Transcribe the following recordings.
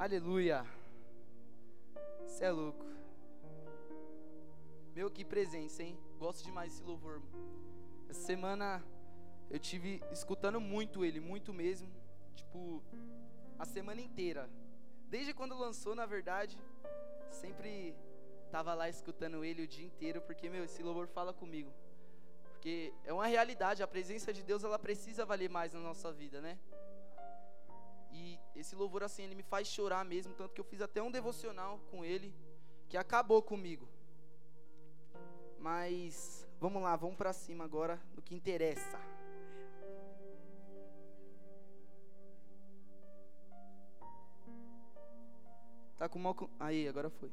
Aleluia. Você é louco. Meu, que presença, hein? Gosto demais desse louvor. Essa semana eu tive escutando muito ele, muito mesmo. Tipo, a semana inteira. Desde quando lançou, na verdade, sempre tava lá escutando ele o dia inteiro, porque, meu, esse louvor fala comigo. Porque é uma realidade, a presença de Deus, ela precisa valer mais na nossa vida, né? Esse louvor, assim, ele me faz chorar mesmo, tanto que eu fiz até um devocional com ele, que acabou comigo. Mas, vamos lá, vamos para cima agora do que interessa. Tá com mal. Aí, agora foi.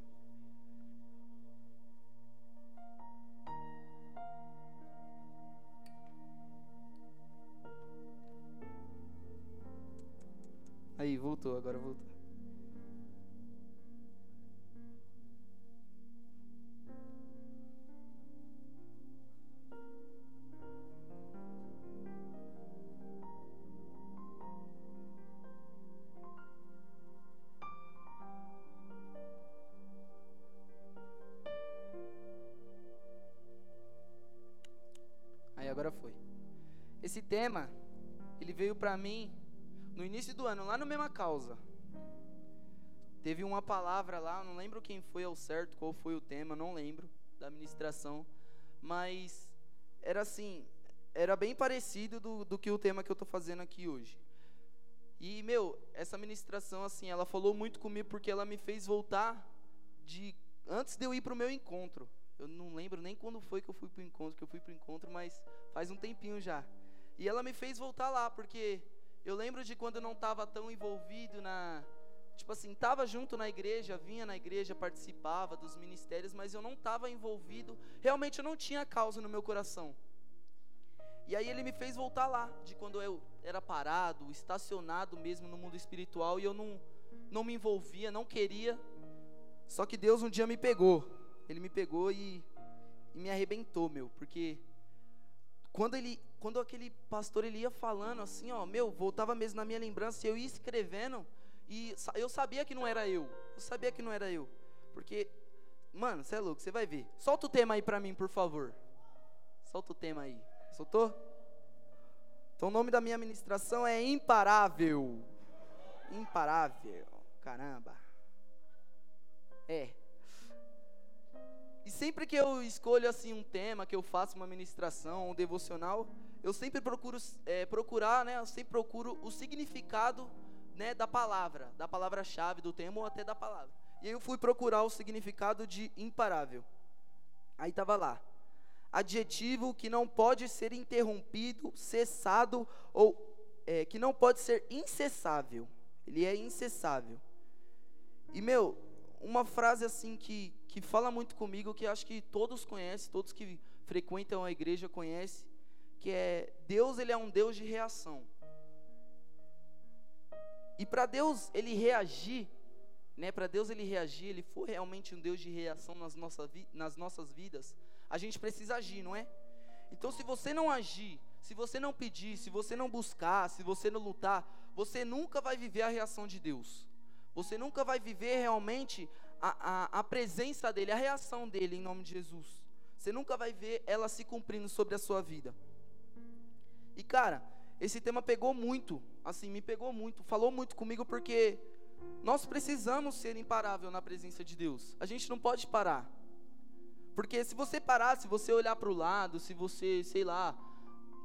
Aí, voltou, agora voltou. Aí agora foi. Esse tema, ele veio pra mim no início do ano, lá no Mesma Causa. Teve uma palavra lá, não lembro quem foi ao certo, qual foi o tema, não lembro da ministração, mas era assim, era bem parecido do, do que o tema que eu estou fazendo aqui hoje. E, meu, essa ministração, assim, ela falou muito comigo porque ela me fez voltar de antes de eu ir para o meu encontro. Eu não lembro nem quando foi que eu fui para o encontro, que eu fui para o encontro, mas faz um tempinho já. E ela me fez voltar lá, porque eu lembro de quando eu não estava tão envolvido na. Tipo assim, estava junto na igreja, vinha na igreja, participava dos ministérios, mas eu não estava envolvido. Realmente eu não tinha causa no meu coração. E aí ele me fez voltar lá, de quando eu era parado, estacionado mesmo no mundo espiritual e eu não, não me envolvia, não queria. Só que Deus um dia me pegou. Ele me pegou e, e me arrebentou, meu, porque quando ele, quando aquele pastor ele ia falando assim, ó, meu, voltava mesmo na minha lembrança, eu ia escrevendo e eu sabia que não era eu. Eu sabia que não era eu. Porque mano, você é louco, você vai ver. Solta o tema aí pra mim, por favor. Solta o tema aí. Soltou? Então o nome da minha ministração é Imparável. Imparável. Caramba. É. E sempre que eu escolho assim um tema, que eu faço uma ministração, um devocional, eu sempre procuro é, procurar, né? Eu sempre procuro o significado, né, da palavra, da palavra-chave do tema ou até da palavra. E aí eu fui procurar o significado de imparável. Aí estava lá. Adjetivo que não pode ser interrompido, cessado ou é, que não pode ser incessável. Ele é incessável. E meu, uma frase assim que que fala muito comigo, que acho que todos conhecem, todos que frequentam a igreja conhecem, que é Deus ele é um Deus de reação. E para Deus ele reagir, né, para Deus ele reagir, ele for realmente um Deus de reação nas, nossa nas nossas vidas, a gente precisa agir, não é? Então se você não agir, se você não pedir, se você não buscar, se você não lutar, você nunca vai viver a reação de Deus. Você nunca vai viver realmente a, a, a presença dele, a reação dele em nome de Jesus. Você nunca vai ver ela se cumprindo sobre a sua vida. E cara, esse tema pegou muito, assim, me pegou muito, falou muito comigo porque nós precisamos ser imparável na presença de Deus. A gente não pode parar. Porque se você parar, se você olhar para o lado, se você, sei lá,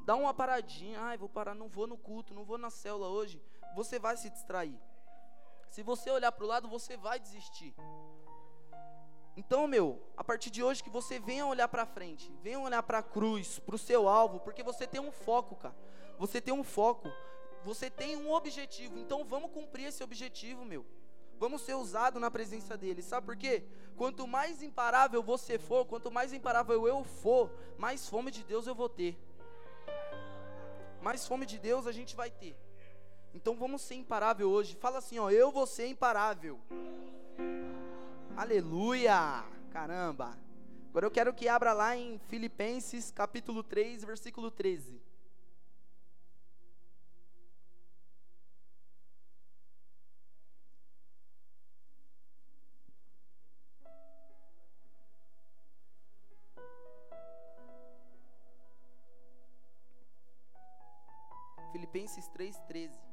dá uma paradinha, ai, vou parar, não vou no culto, não vou na célula hoje, você vai se distrair. Se você olhar para o lado, você vai desistir. Então, meu, a partir de hoje que você venha olhar para frente, venha olhar para a cruz, para o seu alvo, porque você tem um foco, cara. Você tem um foco, você tem um objetivo. Então, vamos cumprir esse objetivo, meu. Vamos ser usado na presença dele. Sabe por quê? Quanto mais imparável você for, quanto mais imparável eu for, mais fome de Deus eu vou ter. Mais fome de Deus a gente vai ter. Então vamos ser imparável hoje. Fala assim, ó, eu vou ser imparável. Aleluia! Caramba! Agora eu quero que abra lá em Filipenses capítulo 3, versículo 13. Filipenses 3:13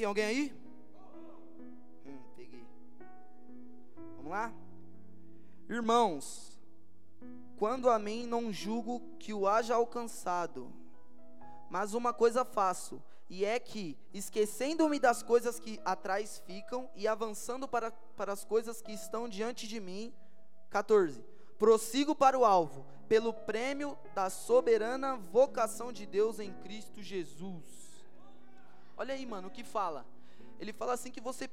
Tem alguém aí? Hum, peguei. Vamos lá? Irmãos, quando a mim não julgo que o haja alcançado, mas uma coisa faço, e é que, esquecendo-me das coisas que atrás ficam e avançando para, para as coisas que estão diante de mim, 14. Prossigo para o alvo, pelo prêmio da soberana vocação de Deus em Cristo Jesus. Olha aí, mano, o que fala? Ele fala assim que você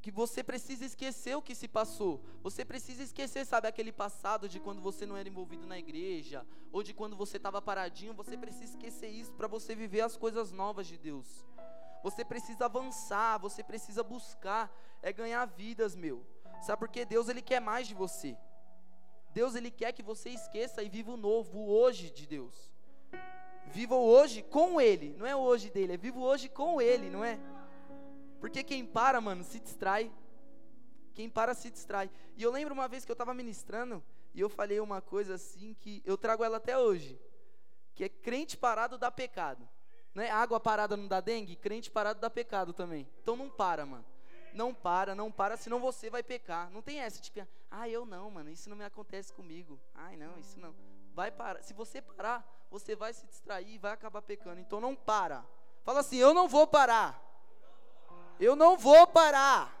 que você precisa esquecer o que se passou. Você precisa esquecer, sabe, aquele passado de quando você não era envolvido na igreja, ou de quando você estava paradinho. Você precisa esquecer isso para você viver as coisas novas de Deus. Você precisa avançar, você precisa buscar, é ganhar vidas, meu. Sabe por quê? Deus ele quer mais de você. Deus ele quer que você esqueça e viva o novo, o hoje de Deus. Viva hoje com Ele, não é hoje dele, é vivo hoje com Ele, não é? Porque quem para, mano, se distrai. Quem para se distrai. E eu lembro uma vez que eu estava ministrando e eu falei uma coisa assim que eu trago ela até hoje, que é crente parado dá pecado. Não é água parada não dá dengue, crente parado dá pecado também. Então não para, mano. Não para, não para, senão você vai pecar. Não tem essa, tipo, ah, eu não, mano, isso não me acontece comigo. Ai, não, isso não. Vai parar. Se você parar, você vai se distrair e vai acabar pecando. Então não para. Fala assim: eu não vou parar. Eu não vou parar.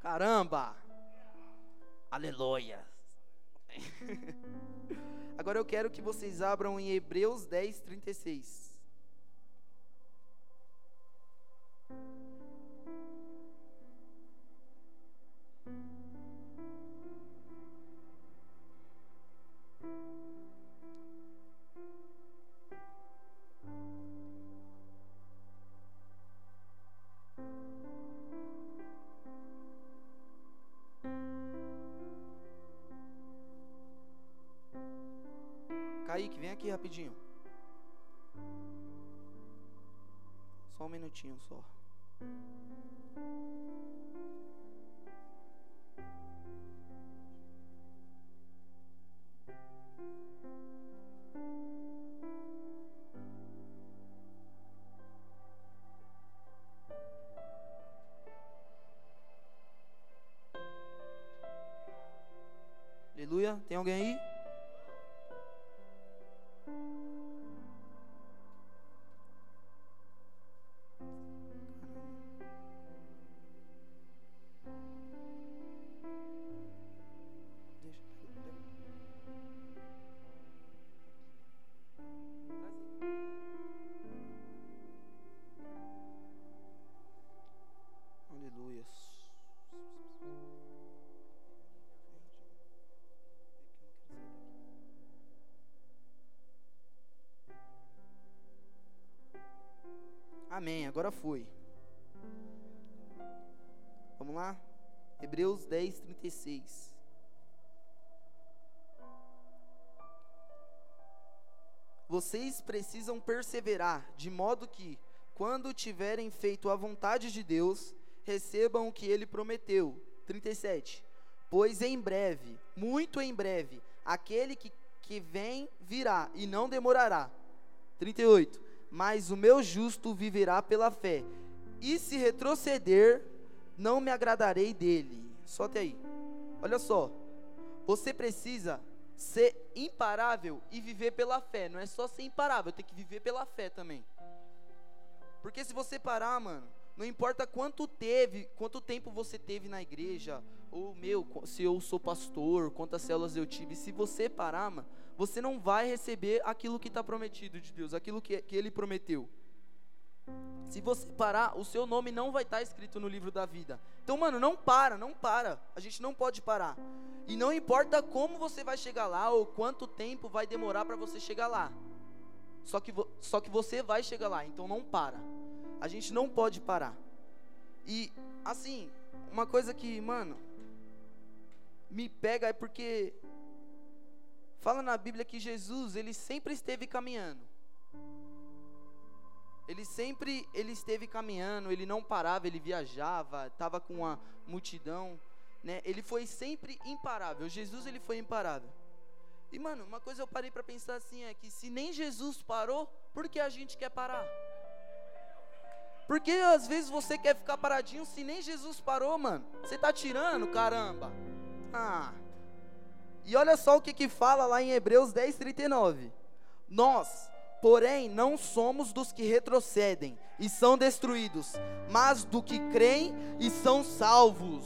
Caramba. Aleluia. Agora eu quero que vocês abram em Hebreus 10, 36. Kaique, vem aqui rapidinho. Só um minutinho só. Amém, agora foi. Vamos lá? Hebreus 10, 36. Vocês precisam perseverar, de modo que, quando tiverem feito a vontade de Deus, recebam o que ele prometeu. 37. Pois em breve, muito em breve, aquele que, que vem virá e não demorará. 38 mas o meu justo viverá pela fé. E se retroceder, não me agradarei dele. Só até aí. Olha só. Você precisa ser imparável e viver pela fé. Não é só ser imparável, tem que viver pela fé também. Porque se você parar, mano, não importa quanto teve, quanto tempo você teve na igreja, ou meu, se eu sou pastor, quantas células eu tive, se você parar, mano, você não vai receber aquilo que está prometido de Deus, aquilo que, que Ele prometeu. Se você parar, o seu nome não vai estar tá escrito no livro da vida. Então, mano, não para, não para. A gente não pode parar. E não importa como você vai chegar lá ou quanto tempo vai demorar para você chegar lá. Só que, só que você vai chegar lá, então não para. A gente não pode parar. E, assim, uma coisa que, mano, me pega é porque fala na Bíblia que Jesus, ele sempre esteve caminhando. Ele sempre ele esteve caminhando, ele não parava, ele viajava, estava com a multidão, né? Ele foi sempre imparável. Jesus ele foi imparável. E mano, uma coisa eu parei para pensar assim é que se nem Jesus parou, por que a gente quer parar? Porque às vezes você quer ficar paradinho se nem Jesus parou, mano. Você tá tirando, caramba. Ah. E olha só o que que fala lá em Hebreus 10:39. Nós Porém, não somos dos que retrocedem e são destruídos, mas do que creem e são salvos.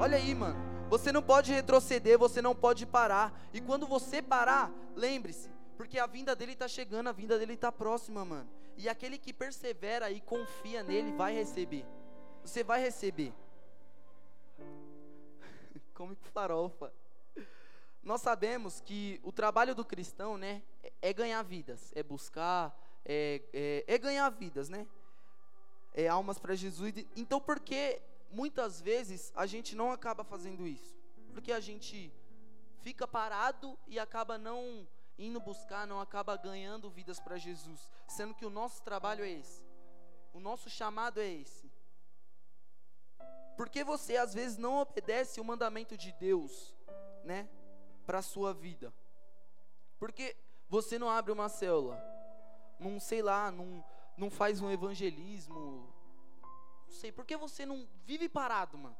Olha aí, mano. Você não pode retroceder, você não pode parar. E quando você parar, lembre-se, porque a vinda dele está chegando, a vinda dele está próxima, mano. E aquele que persevera e confia nele vai receber. Você vai receber. Como farofa nós sabemos que o trabalho do cristão, né, é ganhar vidas, é buscar, é, é, é ganhar vidas, né? É almas para Jesus. Então, por que muitas vezes a gente não acaba fazendo isso? Porque a gente fica parado e acaba não indo buscar, não acaba ganhando vidas para Jesus, sendo que o nosso trabalho é esse, o nosso chamado é esse. Porque você às vezes não obedece o mandamento de Deus, né? Para a sua vida? Porque você não abre uma célula, não sei lá, não, não faz um evangelismo, não sei, por que você não vive parado, mano?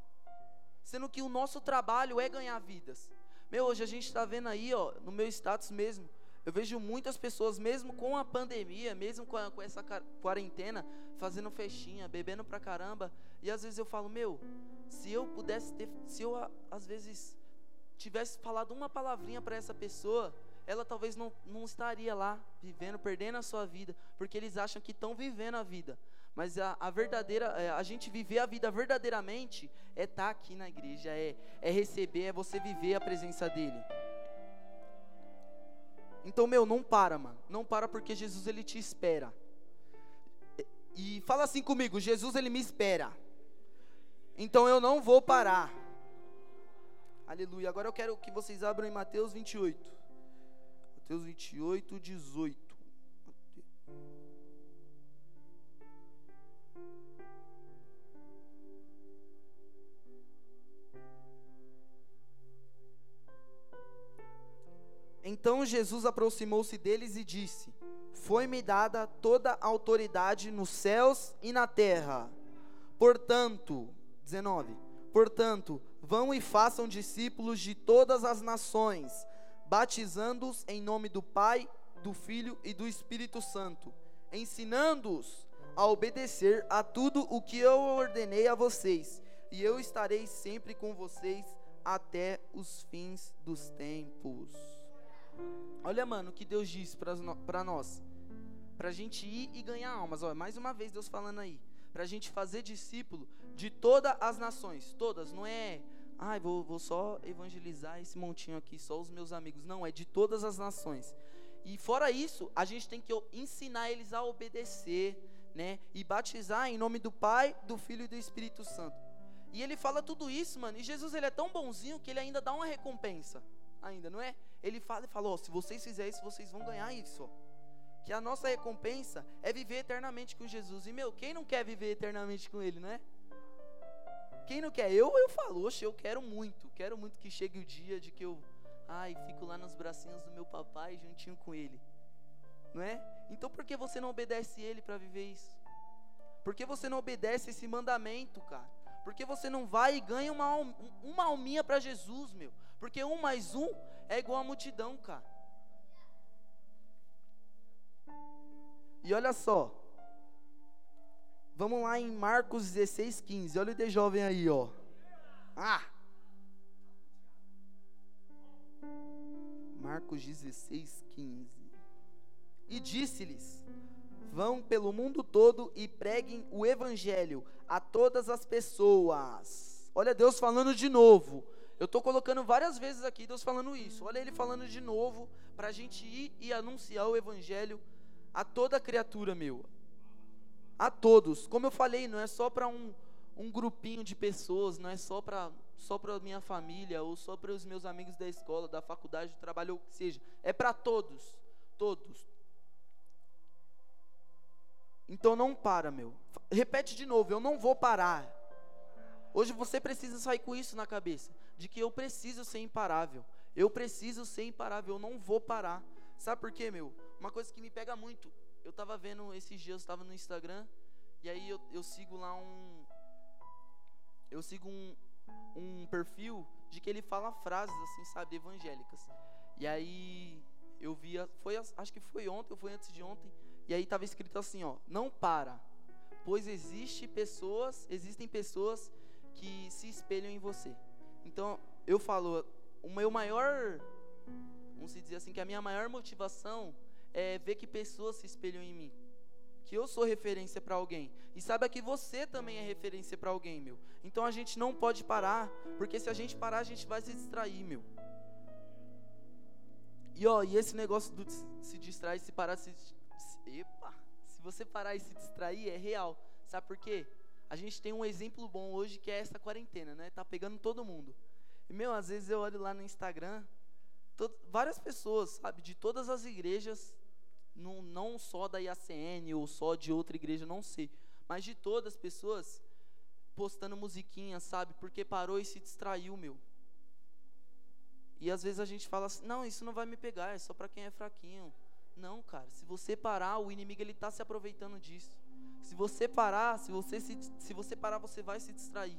Sendo que o nosso trabalho é ganhar vidas. Meu, hoje a gente está vendo aí, ó, no meu status mesmo, eu vejo muitas pessoas, mesmo com a pandemia, mesmo com, a, com essa quarentena, fazendo festinha, bebendo pra caramba. E às vezes eu falo, meu, se eu pudesse ter, se eu às vezes tivesse falado uma palavrinha para essa pessoa, ela talvez não, não estaria lá vivendo, perdendo a sua vida, porque eles acham que estão vivendo a vida. Mas a, a verdadeira, é, a gente viver a vida verdadeiramente é estar tá aqui na igreja, é, é receber, é você viver a presença dele. Então, meu, não para, mano. Não para porque Jesus ele te espera. E fala assim comigo, Jesus ele me espera. Então eu não vou parar. Aleluia. Agora eu quero que vocês abram em Mateus 28. Mateus 28, 18. Então Jesus aproximou-se deles e disse: Foi-me dada toda a autoridade nos céus e na terra. Portanto, 19. Portanto, Vão e façam discípulos de todas as nações, batizando-os em nome do Pai, do Filho e do Espírito Santo, ensinando-os a obedecer a tudo o que eu ordenei a vocês, e eu estarei sempre com vocês até os fins dos tempos. Olha, mano, o que Deus diz para nós. Para a gente ir e ganhar almas. Olha, mais uma vez Deus falando aí. Para a gente fazer discípulo de todas as nações. Todas, não é ah, vou, vou só evangelizar esse montinho aqui, só os meus amigos. Não, é de todas as nações. E fora isso, a gente tem que ensinar eles a obedecer, né? E batizar em nome do Pai, do Filho e do Espírito Santo. E ele fala tudo isso, mano. E Jesus ele é tão bonzinho que ele ainda dá uma recompensa. Ainda, não é? Ele fala e fala, ó, se vocês fizerem isso, vocês vão ganhar isso. Que a nossa recompensa é viver eternamente com Jesus. E meu, quem não quer viver eternamente com ele, não é? Quem não quer? Eu, eu falo, oxe, eu quero muito. Quero muito que chegue o dia de que eu, ai, fico lá nos bracinhos do meu papai juntinho com ele. Não é? Então por que você não obedece ele para viver isso? Por que você não obedece esse mandamento, cara? Por que você não vai e ganha uma, uma alminha para Jesus, meu? Porque um mais um é igual a multidão, cara. E olha só, Vamos lá em Marcos 16, 15. Olha o de jovem aí, ó. Ah! Marcos 16, 15. E disse-lhes: Vão pelo mundo todo e preguem o evangelho a todas as pessoas. Olha Deus falando de novo. Eu estou colocando várias vezes aqui Deus falando isso. Olha Ele falando de novo para a gente ir e anunciar o evangelho a toda criatura, meu a todos. Como eu falei, não é só para um, um grupinho de pessoas, não é só para só para minha família ou só para os meus amigos da escola, da faculdade, do trabalho, ou o que seja. É para todos, todos. Então não para, meu. Repete de novo, eu não vou parar. Hoje você precisa sair com isso na cabeça, de que eu preciso ser imparável. Eu preciso ser imparável, eu não vou parar. Sabe por quê, meu? Uma coisa que me pega muito. Eu tava vendo esses dias, eu tava no Instagram, e aí eu, eu sigo lá um. Eu sigo um, um perfil de que ele fala frases assim, sabe, evangélicas. E aí eu via, foi acho que foi ontem ou foi antes de ontem, e aí estava escrito assim, ó, não para, pois existe pessoas, existem pessoas que se espelham em você. Então, eu falo, o meu maior, vamos dizer assim, que a minha maior motivação é ver que pessoas se espelham em mim. Que eu sou referência para alguém. E saiba que você também é referência para alguém, meu. Então a gente não pode parar, porque se a gente parar, a gente vai se distrair, meu. E ó, e esse negócio do se distrair, se parar, se, Epa! Se você parar e se distrair, é real. Sabe por quê? A gente tem um exemplo bom hoje que é essa quarentena, né? Tá pegando todo mundo. E, meu, às vezes eu olho lá no Instagram, várias pessoas, sabe, de todas as igrejas, não, não só da IACN ou só de outra igreja, não sei, mas de todas as pessoas postando musiquinha, sabe? Porque parou e se distraiu, meu. E às vezes a gente fala assim: não, isso não vai me pegar, é só para quem é fraquinho. Não, cara. Se você parar, o inimigo ele está se aproveitando disso. Se você parar, se você se, se você parar, você vai se distrair.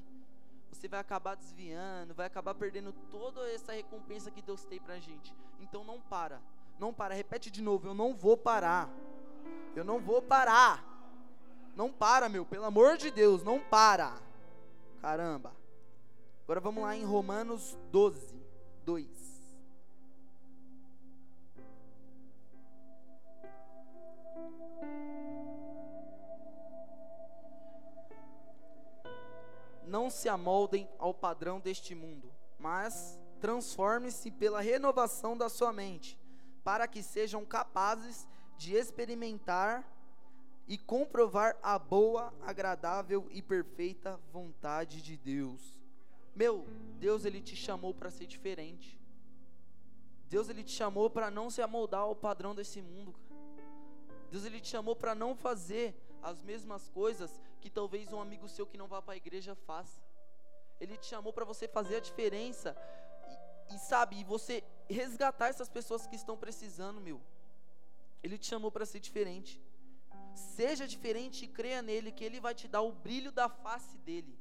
Você vai acabar desviando, vai acabar perdendo toda essa recompensa que Deus tem pra gente. Então não para. Não para. Repete de novo. Eu não vou parar. Eu não vou parar. Não para, meu. Pelo amor de Deus, não para. Caramba. Agora vamos lá em Romanos 12, 2. não se amoldem ao padrão deste mundo, mas transforme-se pela renovação da sua mente, para que sejam capazes de experimentar e comprovar a boa, agradável e perfeita vontade de Deus. Meu, Deus ele te chamou para ser diferente. Deus ele te chamou para não se amoldar ao padrão desse mundo. Deus ele te chamou para não fazer as mesmas coisas que talvez um amigo seu que não vá para a igreja faça. Ele te chamou para você fazer a diferença e, e sabe, você resgatar essas pessoas que estão precisando, meu. Ele te chamou para ser diferente. Seja diferente e creia nele que ele vai te dar o brilho da face dele.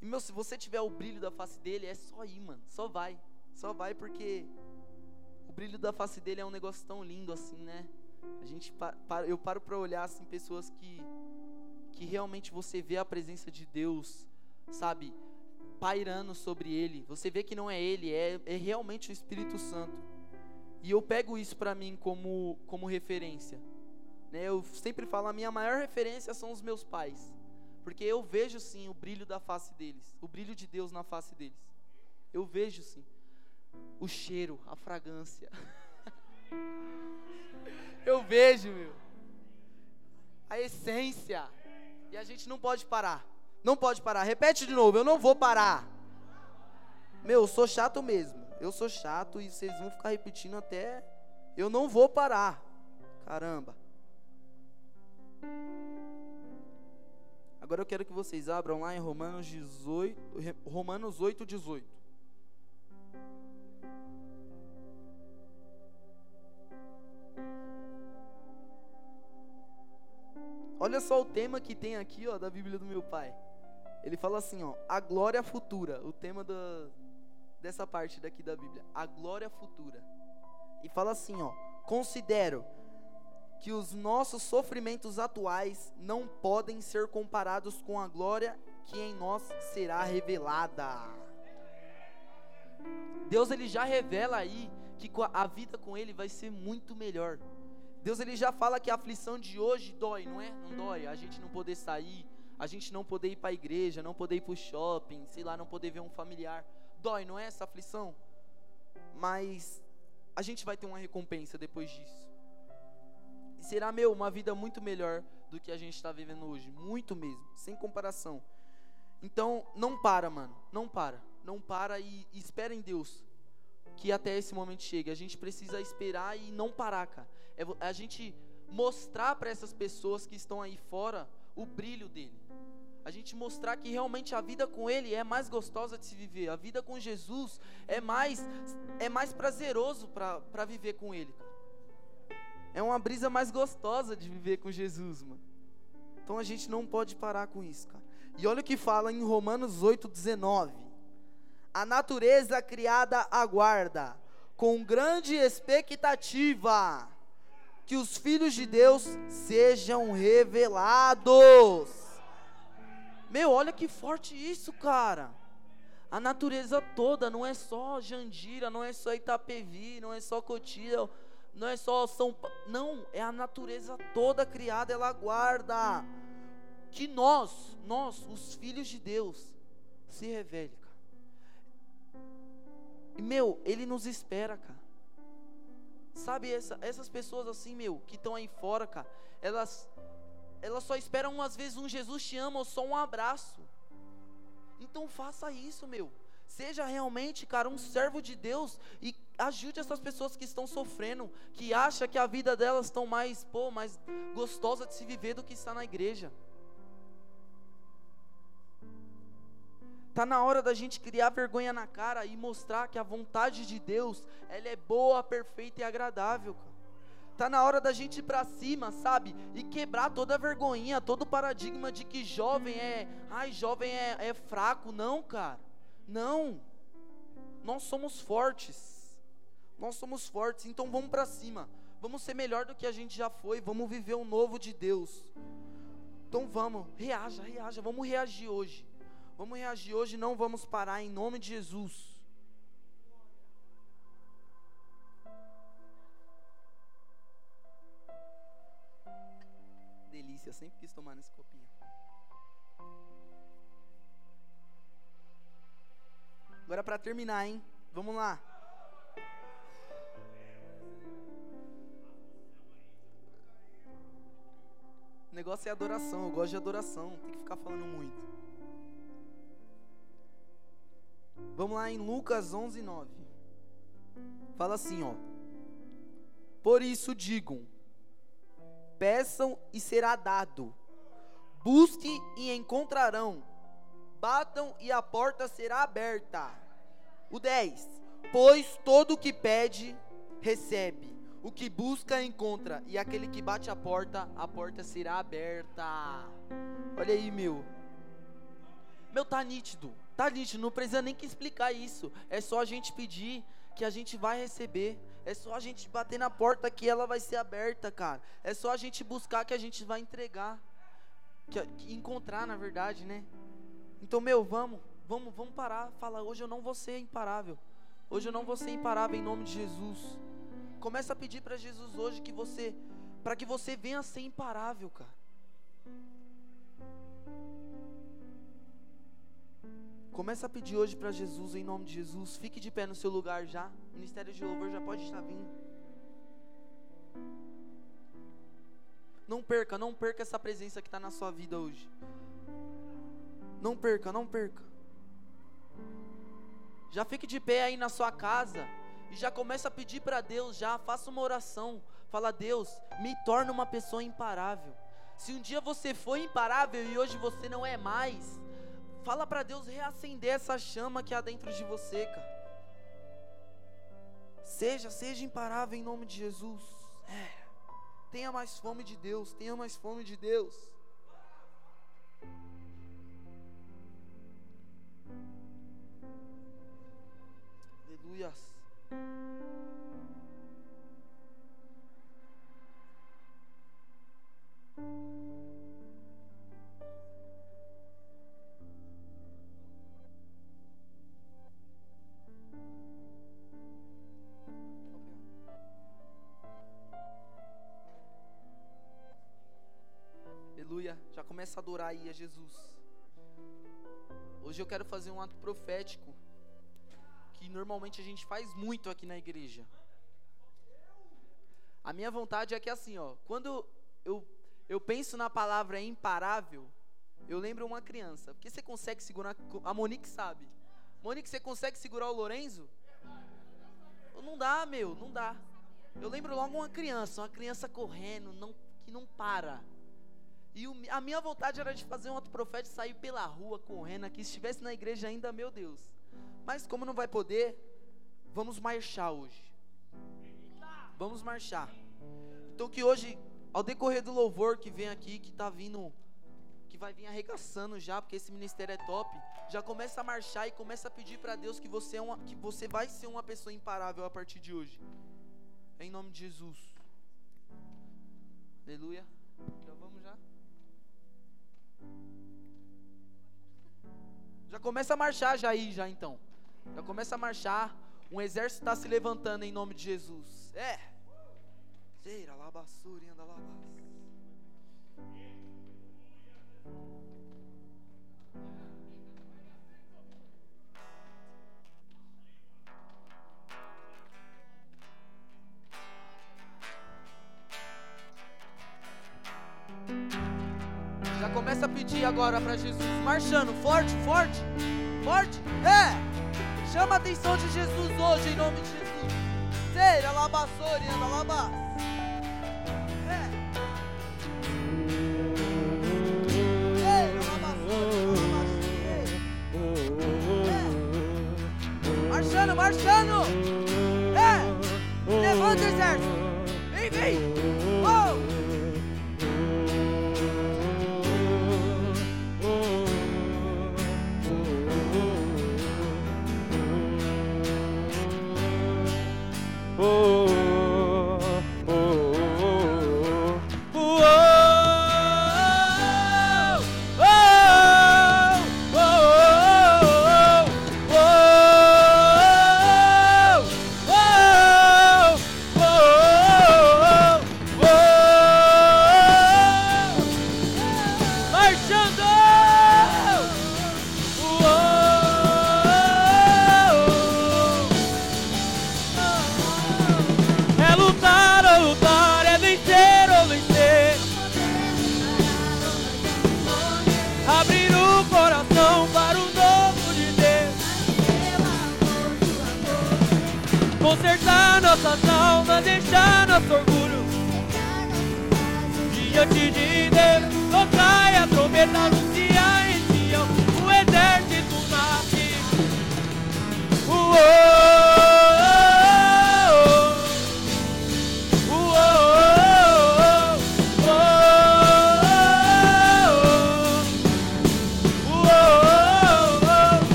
E meu, se você tiver o brilho da face dele, é só ir, mano. Só vai. Só vai porque o brilho da face dele é um negócio tão lindo assim, né? A gente eu paro para olhar assim pessoas que que realmente você vê a presença de Deus, sabe, pairando sobre ele. Você vê que não é ele, é, é realmente o Espírito Santo. E eu pego isso para mim como como referência. Né? Eu sempre falo a minha maior referência são os meus pais, porque eu vejo sim o brilho da face deles, o brilho de Deus na face deles. Eu vejo sim o cheiro, a fragrância. Eu vejo, meu. A essência. E a gente não pode parar. Não pode parar. Repete de novo. Eu não vou parar. Meu, eu sou chato mesmo. Eu sou chato e vocês vão ficar repetindo até. Eu não vou parar. Caramba. Agora eu quero que vocês abram lá em Romanos 18, Romanos 8, 18. Olha só o tema que tem aqui, ó, da Bíblia do meu pai. Ele fala assim, ó, a glória futura, o tema da, dessa parte daqui da Bíblia, a glória futura. E fala assim, ó, considero que os nossos sofrimentos atuais não podem ser comparados com a glória que em nós será revelada. Deus ele já revela aí que a vida com ele vai ser muito melhor. Deus ele já fala que a aflição de hoje dói, não é? Não dói. A gente não poder sair, a gente não poder ir para a igreja, não poder ir para o shopping, sei lá, não poder ver um familiar. Dói, não é essa aflição? Mas a gente vai ter uma recompensa depois disso. E será, meu, uma vida muito melhor do que a gente está vivendo hoje. Muito mesmo, sem comparação. Então, não para, mano. Não para. Não para e, e espera em Deus que até esse momento chegue. A gente precisa esperar e não parar, cara. É a gente mostrar para essas pessoas que estão aí fora o brilho dele. A gente mostrar que realmente a vida com ele é mais gostosa de se viver. A vida com Jesus é mais é mais prazeroso para viver com ele. É uma brisa mais gostosa de viver com Jesus, mano. Então a gente não pode parar com isso, cara. E olha o que fala em Romanos 8:19. A natureza criada aguarda com grande expectativa que os filhos de Deus sejam revelados. Meu, olha que forte isso, cara. A natureza toda, não é só Jandira, não é só Itapevi, não é só Cotia, não é só São Paulo. Não, é a natureza toda criada, ela guarda. Que nós, nós, os filhos de Deus, se revele, cara. E, meu, Ele nos espera, cara. Sabe, essa, essas pessoas assim, meu, que estão aí fora, cara, elas, elas só esperam às vezes um Jesus te ama ou só um abraço. Então faça isso, meu. Seja realmente, cara, um servo de Deus e ajude essas pessoas que estão sofrendo, que acham que a vida delas estão mais, pô, mais gostosa de se viver do que estar na igreja. Tá na hora da gente criar vergonha na cara e mostrar que a vontade de Deus, ela é boa, perfeita e agradável. Tá na hora da gente ir para cima, sabe? E quebrar toda a vergonhinha, todo o paradigma de que jovem é, ai, jovem é, é fraco, não, cara. Não. Nós somos fortes. Nós somos fortes, então vamos para cima. Vamos ser melhor do que a gente já foi, vamos viver o novo de Deus. Então vamos, reaja, reaja, vamos reagir hoje. Vamos reagir hoje, não vamos parar em nome de Jesus. Delícia, sempre quis tomar nesse copinho. Agora para terminar, hein? Vamos lá. O negócio é adoração, eu gosto de adoração, tem que ficar falando muito. Vamos lá em Lucas 11, 9. Fala assim, ó. Por isso digam: peçam e será dado, busquem e encontrarão, batam e a porta será aberta. O 10. Pois todo o que pede, recebe. O que busca, encontra. E aquele que bate a porta, a porta será aberta. Olha aí, meu. Meu, tá nítido. Tá, gente, não precisa nem que explicar isso. É só a gente pedir que a gente vai receber. É só a gente bater na porta que ela vai ser aberta, cara. É só a gente buscar que a gente vai entregar. Que, que encontrar, na verdade, né? Então, meu, vamos, vamos, vamos parar. Fala, hoje eu não vou ser imparável. Hoje eu não vou ser imparável em nome de Jesus. Começa a pedir para Jesus hoje que você, para que você venha a ser imparável, cara. Começa a pedir hoje para Jesus, em nome de Jesus. Fique de pé no seu lugar já. Ministério de louvor já pode estar vindo. Não perca, não perca essa presença que está na sua vida hoje. Não perca, não perca. Já fique de pé aí na sua casa e já começa a pedir para Deus, já faça uma oração. Fala, Deus, me torna uma pessoa imparável. Se um dia você foi imparável e hoje você não é mais, Fala para Deus reacender essa chama que há dentro de você, cara. Seja, seja imparável em nome de Jesus. É. Tenha mais fome de Deus, tenha mais fome de Deus. Aleluias. Começa a adorar aí a Jesus. Hoje eu quero fazer um ato profético que normalmente a gente faz muito aqui na igreja. A minha vontade é que assim, ó, quando eu, eu penso na palavra imparável, Eu lembro uma criança. Porque você consegue segurar. A Monique sabe. Monique, você consegue segurar o Lorenzo? Não dá, meu, não dá. Eu lembro logo uma criança, uma criança correndo, não, que não para. E o, a minha vontade era de fazer um outro profeta sair pela rua correndo aqui. Se estivesse na igreja ainda, meu Deus. Mas como não vai poder, vamos marchar hoje. Vamos marchar. Então que hoje, ao decorrer do louvor que vem aqui, que está vindo, que vai vir arregaçando já, porque esse ministério é top, já começa a marchar e começa a pedir para Deus que você, é uma, que você vai ser uma pessoa imparável a partir de hoje. Em nome de Jesus. Aleluia. Já vamos já? Já começa a marchar já aí, já então. Já começa a marchar. Um exército está se levantando em nome de Jesus. É. Zeira, labassuri, anda labas. Começa a pedir agora para Jesus, marchando, forte, forte, forte, é. Chama a atenção de Jesus hoje em nome de Jesus. Seira, labassori, anda labas. É. Labassori, é. Marchando, marchando. É. Levanta exército. Vem, vem.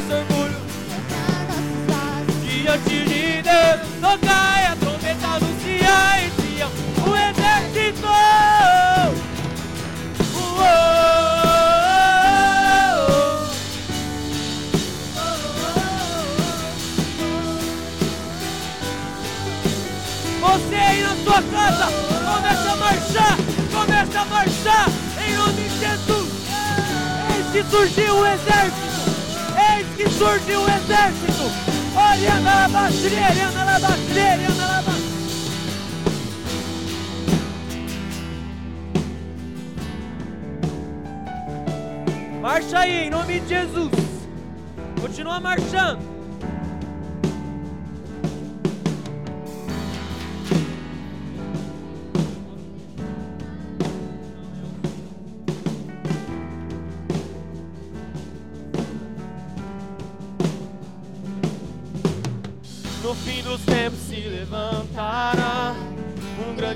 nosso orgulho, diante de Deus, tocai a trombeta, anuncia em Sião o exército. Você aí na sua casa, começa a marchar, começa a marchar em nome de Jesus. E se surgiu o exército que surgiu o exército. Olha na labatreira, na labatreira, na labatreira. Marcha aí, em nome de Jesus. Continua marchando.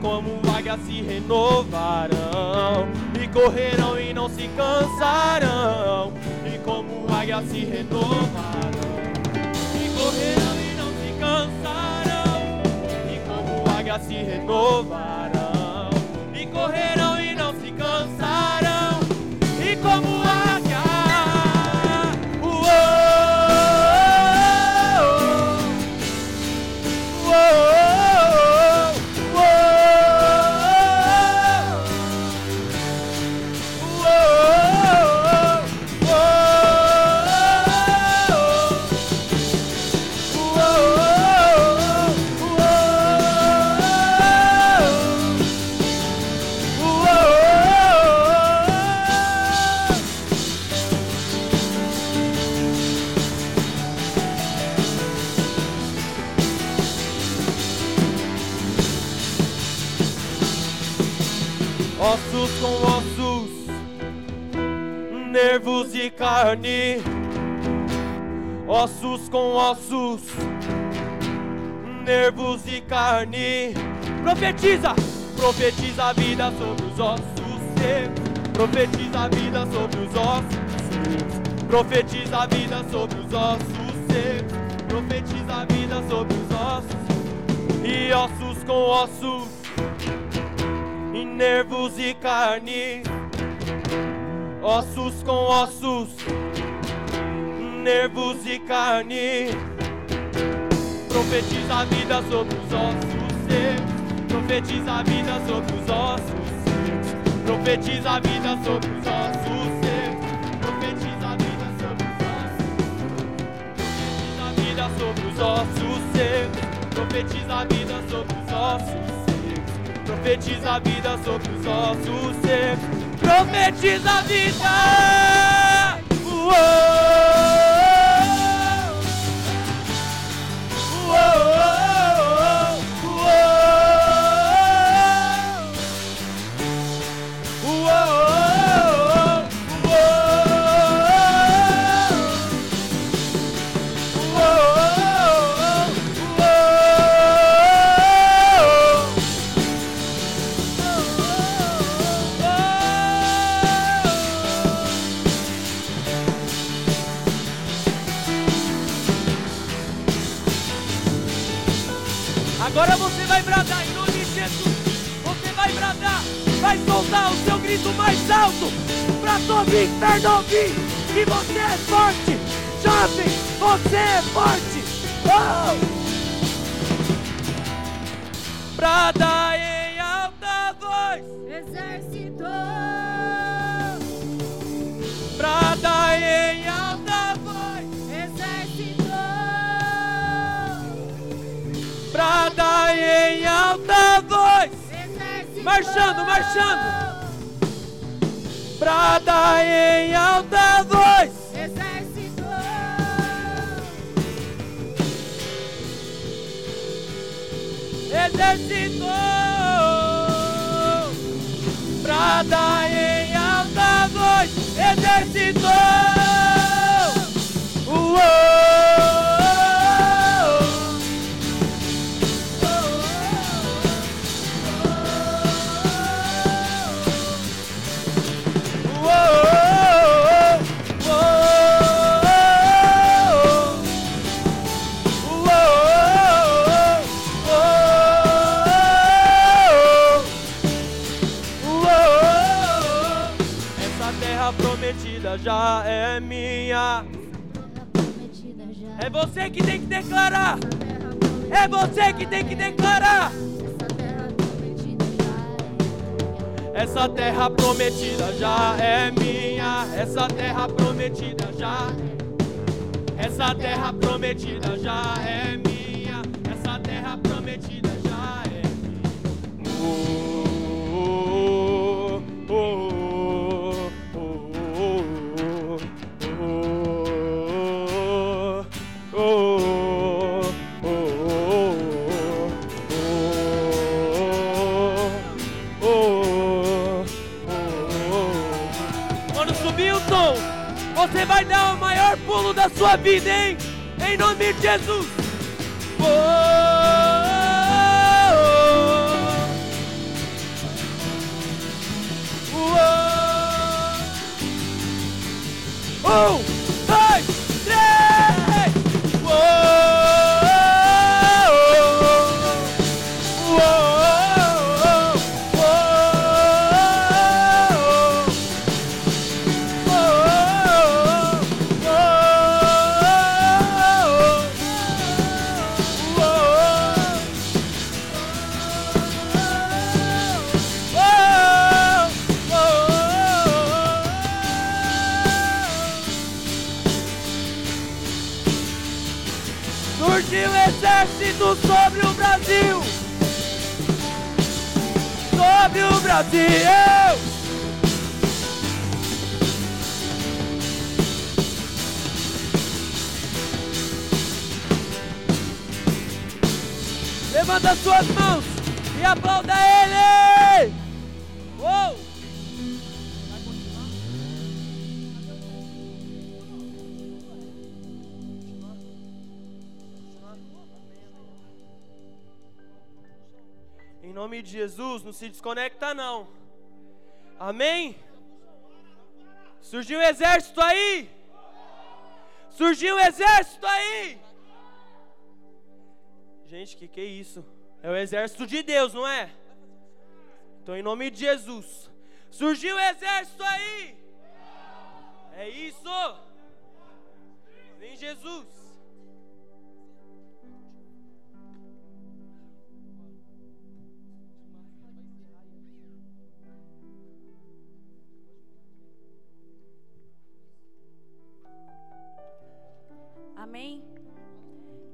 E como águias se renovarão. E correrão e não se cansarão. E como águias se renovarão. E correrão e não se cansarão. E como águias se renovarão. E correrão carne. Ossos com ossos, nervos e carne. Profetiza, profetiza a vida sobre os ossos secos. Profetiza a vida sobre os ossos secos. Profetiza a vida sobre os ossos secos. Profetiza a vida sobre os ossos e ossos com ossos e nervos e carne, ossos com ossos, nervos e carne. Profetiza a vida sobre os ossos secos, profetiza a vida sobre os ossos secos, profetiza a vida sobre os ossos secos, profetiza a vida sobre os ossos, profetiza a vida sobre os ossos profetiza a vida sobre os ossos secos, profetiza a vida sobre os ossos secos, profetiza a vida. Uou! Soltar o seu grito mais alto para todo inferno ouvir que você é forte. Jovem, você é forte. Oh! Brada em Marchando, marchando. Brada em alta voz. Exército, Exército. Brada em alta voz. Exército. Uou. É minha. É você que tem que declarar. É você que tem que declarar. Essa terra prometida já é minha. Essa terra prometida já. Essa terra prometida já é minha. Essa terra prometida vida, hein? Em nome de Jesus. Aplauda ele! Uou! Em nome de Jesus, não se desconecta não. Amém? Surgiu um exército aí? Surgiu um exército aí? Gente, que que é isso? É o exército de Deus, não é? Então, em nome de Jesus, surgiu um exército aí? É isso? Vem Jesus. Amém?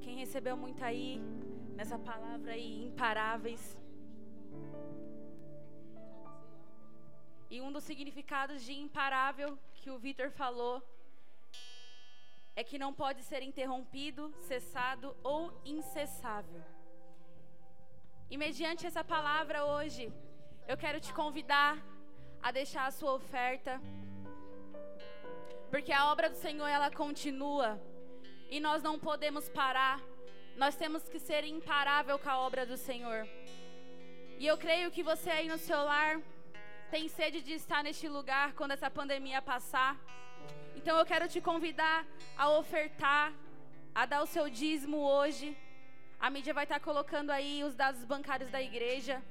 Quem recebeu muito aí, nessa palavra aí, imparáveis. E um dos significados de imparável que o Vitor falou é que não pode ser interrompido, cessado ou incessável. E mediante essa palavra hoje, eu quero te convidar a deixar a sua oferta, porque a obra do Senhor ela continua e nós não podemos parar. Nós temos que ser imparável com a obra do Senhor. E eu creio que você aí no seu lar tem sede de estar neste lugar quando essa pandemia passar. Então eu quero te convidar a ofertar, a dar o seu dízimo hoje. A mídia vai estar colocando aí os dados bancários da igreja.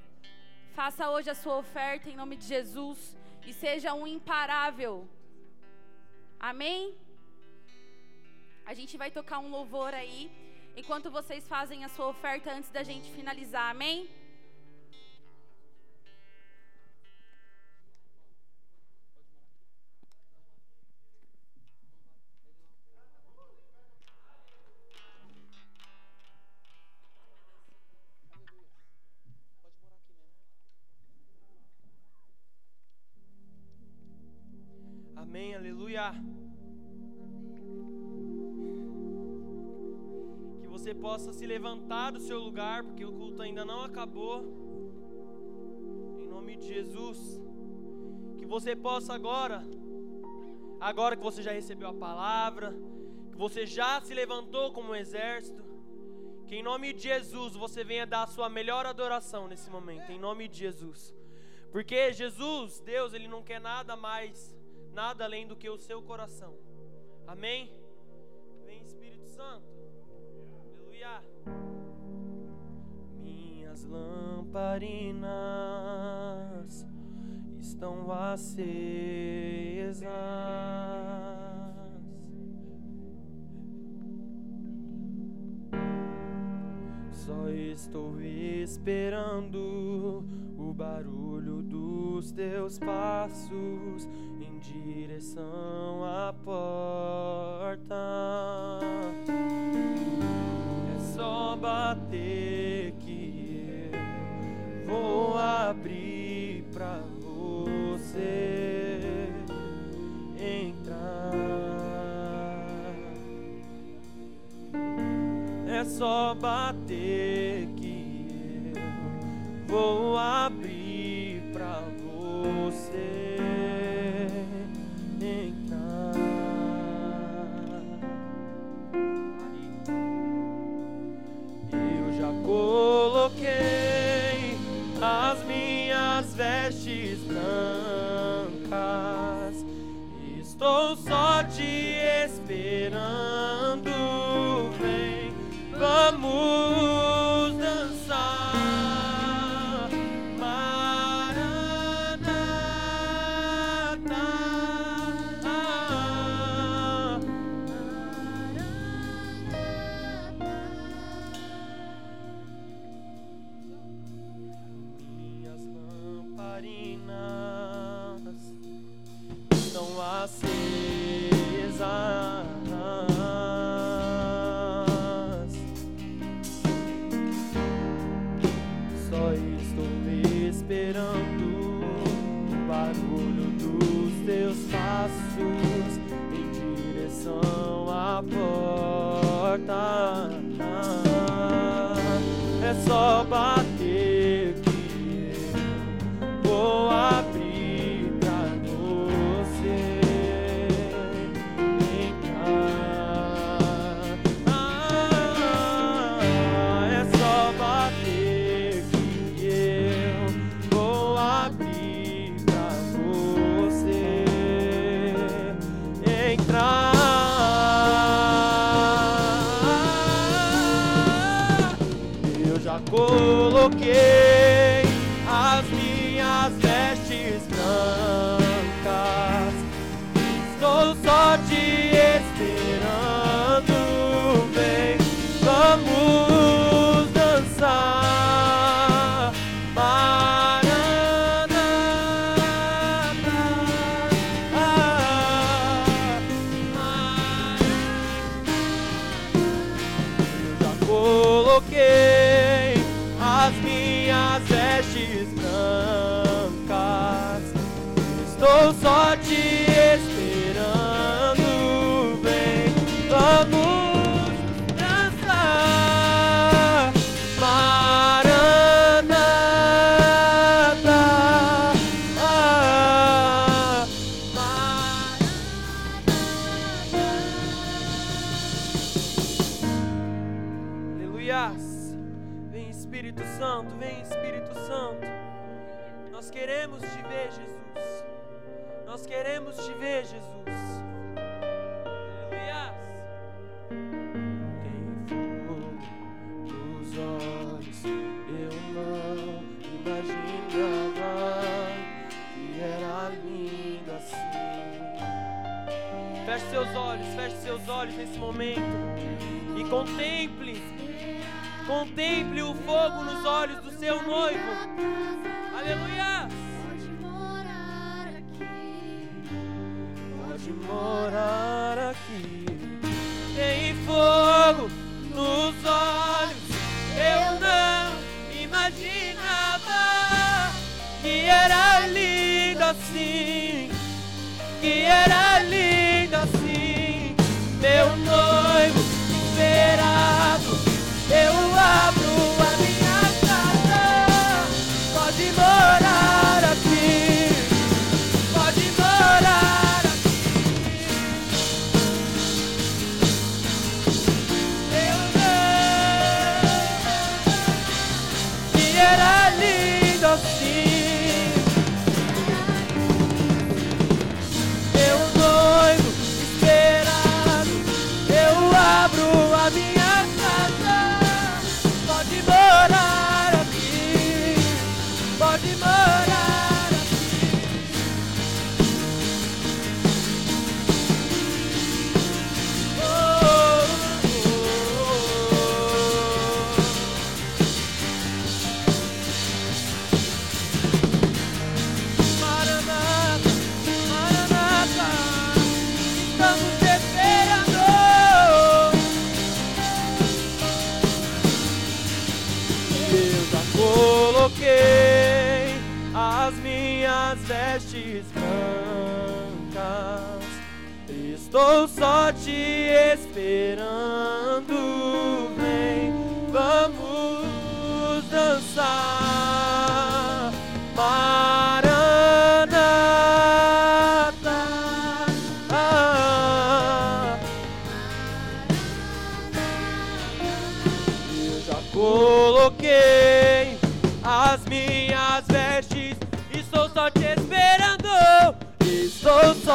Faça hoje a sua oferta em nome de Jesus e seja um imparável. Amém? A gente vai tocar um louvor aí, enquanto vocês fazem a sua oferta antes da gente finalizar, amém? Amém, aleluia. Você possa se levantar do seu lugar, porque o culto ainda não acabou. Em nome de Jesus. Que você possa agora, agora que você já recebeu a palavra, que você já se levantou como um exército, que em nome de Jesus você venha dar a sua melhor adoração nesse momento, em nome de Jesus. Porque Jesus, Deus, Ele não quer nada mais, nada além do que o seu coração. Amém? Vem Espírito Santo. Lamparinas estão acesas. Só estou esperando o barulho dos teus passos em direção à porta. É só bater abrir pra você entrar. É só bater que eu vou abrir acesas. Só estou esperando o barulho dos teus passos em direção à porta. É só Estou só te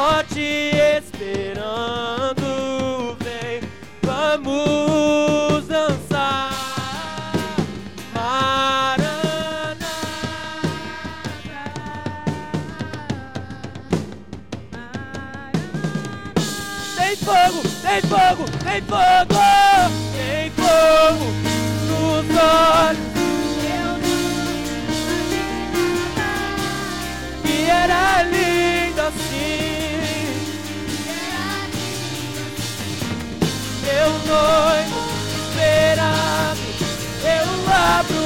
só te esperando. Vem, vamos dançar. Maranata. Tem fogo, tem fogo, tem fogo. sonho esperado eu abro.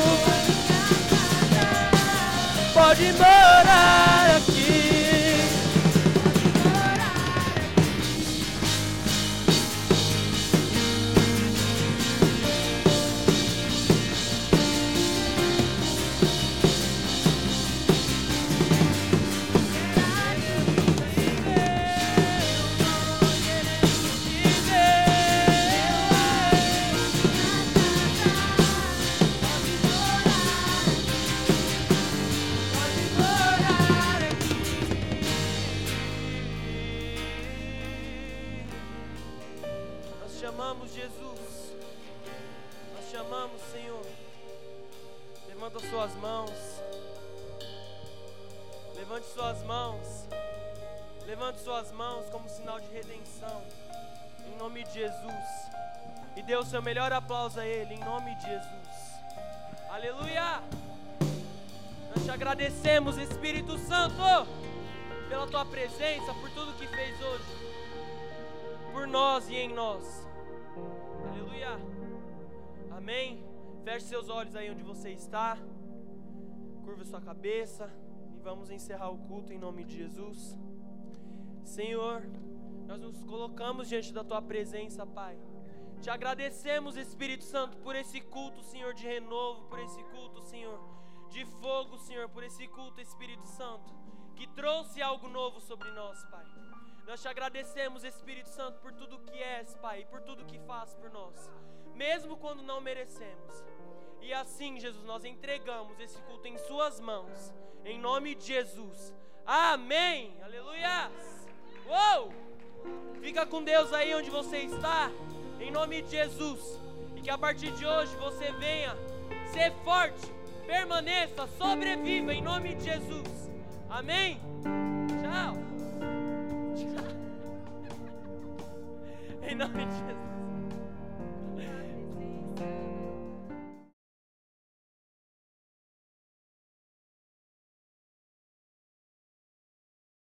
Pode morar. Levante suas mãos como sinal de redenção. Em nome de Jesus. E dê o seu melhor aplauso a Ele. Em nome de Jesus. Aleluia. Nós te agradecemos, Espírito Santo, pela tua presença, por tudo que fez hoje. Por nós e em nós. Aleluia. Amém. Feche seus olhos aí onde você está. Curva sua cabeça. E vamos encerrar o culto em nome de Jesus. Senhor, nós nos colocamos diante da tua presença, Pai. Te agradecemos, Espírito Santo, por esse culto, Senhor, de renovo, por esse culto, Senhor, de fogo, Senhor, por esse culto, Espírito Santo, que trouxe algo novo sobre nós, Pai. Nós te agradecemos, Espírito Santo, por tudo que és, Pai, e por tudo que faz por nós, mesmo quando não merecemos. E assim, Jesus, nós entregamos esse culto em Suas mãos, em nome de Jesus. Amém. Aleluia. Uou! Fica com Deus aí onde você está, em nome de Jesus. E que a partir de hoje você venha ser forte, permaneça, sobreviva em nome de Jesus. Amém? Tchau. Tchau. Em nome de Jesus.